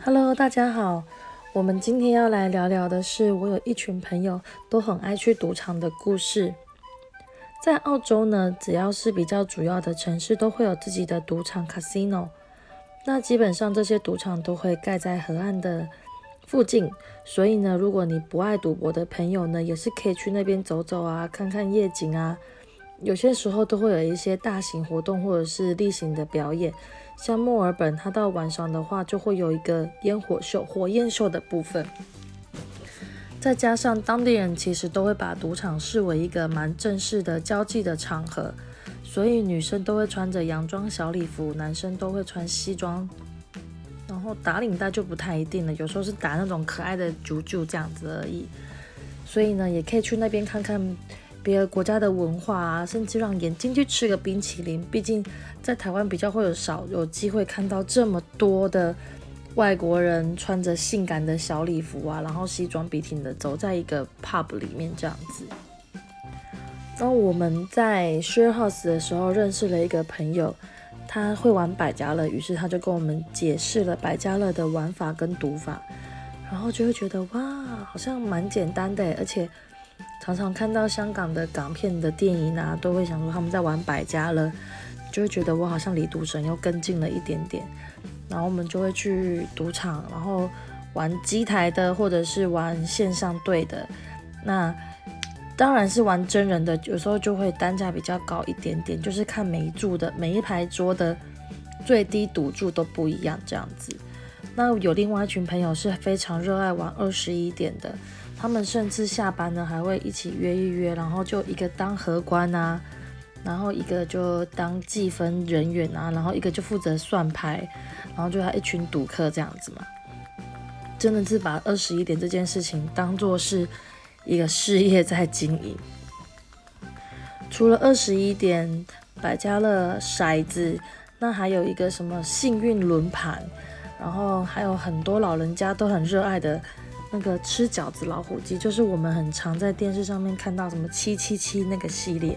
Hello，大家好。我们今天要来聊聊的是，我有一群朋友都很爱去赌场的故事。在澳洲呢，只要是比较主要的城市，都会有自己的赌场 casino。那基本上这些赌场都会盖在河岸的附近，所以呢，如果你不爱赌博的朋友呢，也是可以去那边走走啊，看看夜景啊。有些时候都会有一些大型活动或者是例行的表演。像墨尔本，它到晚上的话就会有一个烟火秀、火焰秀的部分。再加上当地人其实都会把赌场视为一个蛮正式的交际的场合，所以女生都会穿着洋装小礼服，男生都会穿西装，然后打领带就不太一定了，有时候是打那种可爱的啾啾这样子而已。所以呢，也可以去那边看看。别的国家的文化啊，甚至让眼睛去吃个冰淇淋。毕竟在台湾比较会有少有机会看到这么多的外国人穿着性感的小礼服啊，然后西装笔挺的走在一个 pub 里面这样子。然后我们在 share house 的时候认识了一个朋友，他会玩百家乐，于是他就跟我们解释了百家乐的玩法跟读法，然后就会觉得哇，好像蛮简单的，而且。常常看到香港的港片的电影啊，都会想说他们在玩百家乐，就会觉得我好像离赌神又更近了一点点。然后我们就会去赌场，然后玩机台的，或者是玩线上对的。那当然是玩真人的，有时候就会单价比较高一点点，就是看每一注的每一排桌的最低赌注都不一样这样子。那有另外一群朋友是非常热爱玩二十一点的。他们甚至下班呢，还会一起约一约，然后就一个当荷官啊，然后一个就当计分人员啊，然后一个就负责算牌，然后就他一群赌客这样子嘛，真的是把二十一点这件事情当做是一个事业在经营。除了二十一点百家乐骰子，那还有一个什么幸运轮盘，然后还有很多老人家都很热爱的。那个吃饺子老虎机，就是我们很常在电视上面看到什么七七七那个系列。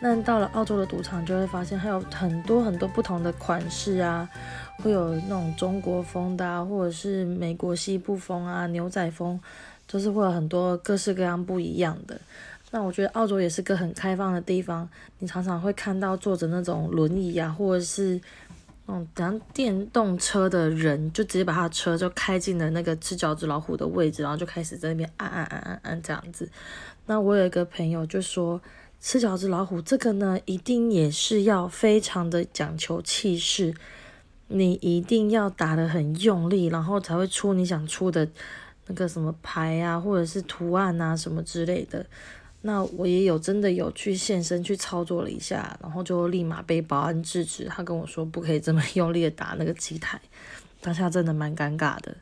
那到了澳洲的赌场，就会发现还有很多很多不同的款式啊，会有那种中国风的，啊，或者是美国西部风啊、牛仔风，都是会有很多各式各样不一样的。那我觉得澳洲也是个很开放的地方，你常常会看到坐着那种轮椅啊，或者是。嗯，等下电动车的人就直接把他的车就开进了那个吃饺子老虎的位置，然后就开始在那边按按按按按这样子。那我有一个朋友就说，吃饺子老虎这个呢，一定也是要非常的讲求气势，你一定要打得很用力，然后才会出你想出的那个什么牌啊，或者是图案啊什么之类的。那我也有真的有去现身去操作了一下，然后就立马被保安制止。他跟我说不可以这么用力的打那个机台，当下真的蛮尴尬的。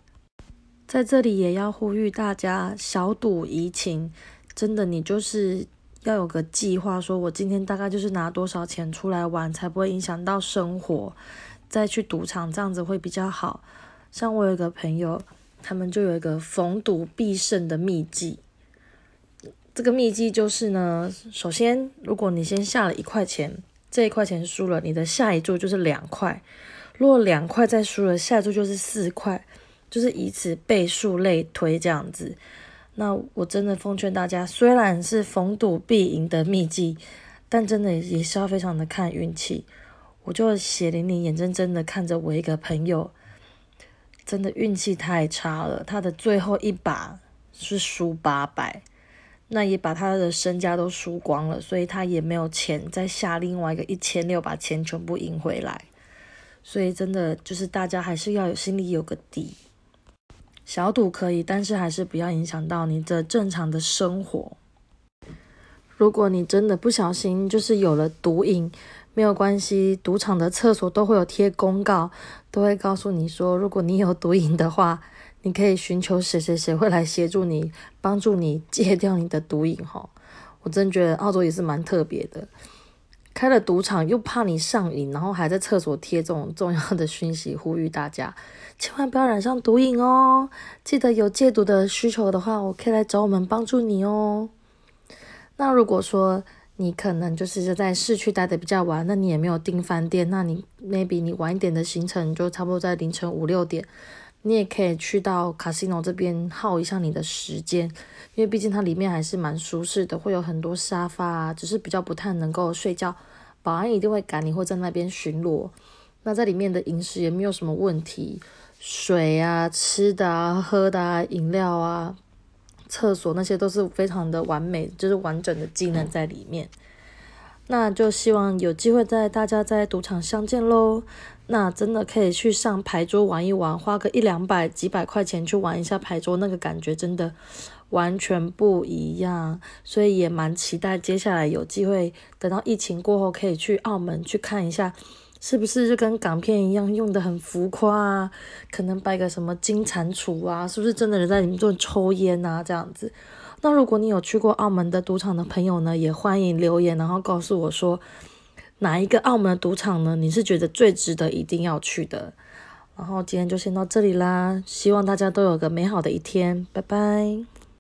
在这里也要呼吁大家，小赌怡情，真的你就是要有个计划，说我今天大概就是拿多少钱出来玩，才不会影响到生活，再去赌场这样子会比较好。像我有一个朋友，他们就有一个逢赌必胜的秘籍。这个秘籍就是呢，首先，如果你先下了一块钱，这一块钱输了，你的下一注就是两块；如果两块再输了，下一注就是四块，就是以此倍数类推这样子。那我真的奉劝大家，虽然是逢赌必赢的秘籍，但真的也是要非常的看运气。我就血淋淋、眼睁睁的看着我一个朋友，真的运气太差了，他的最后一把是输八百。那也把他的身家都输光了，所以他也没有钱再下另外一个一千六，把钱全部赢回来。所以真的就是大家还是要有心里有个底，小赌可以，但是还是不要影响到你的正常的生活。如果你真的不小心就是有了毒瘾，没有关系，赌场的厕所都会有贴公告，都会告诉你说，如果你有毒瘾的话。你可以寻求谁谁谁会来协助你，帮助你戒掉你的毒瘾哈。我真觉得澳洲也是蛮特别的，开了赌场又怕你上瘾，然后还在厕所贴这种 重要的讯息，呼吁大家千万不要染上毒瘾哦。记得有戒毒的需求的话，我可以来找我们帮助你哦。那如果说你可能就是在市区待的比较晚，那你也没有订饭店，那你 maybe 你晚一点的行程就差不多在凌晨五六点。你也可以去到 casino 这边耗一下你的时间，因为毕竟它里面还是蛮舒适的，会有很多沙发啊，只是比较不太能够睡觉，保安一定会赶你，会在那边巡逻。那在里面的饮食也没有什么问题，水啊、吃的啊、喝的啊、饮料啊、厕所那些都是非常的完美，就是完整的技能在里面。那就希望有机会在大家在赌场相见喽。那真的可以去上牌桌玩一玩，花个一两百、几百块钱去玩一下牌桌，那个感觉真的完全不一样。所以也蛮期待接下来有机会，等到疫情过后可以去澳门去看一下，是不是就跟港片一样用的很浮夸啊？可能摆个什么金蟾蜍啊，是不是真的人在里面做抽烟啊？这样子。那如果你有去过澳门的赌场的朋友呢，也欢迎留言，然后告诉我说哪一个澳门的赌场呢？你是觉得最值得一定要去的？然后今天就先到这里啦，希望大家都有个美好的一天，拜拜。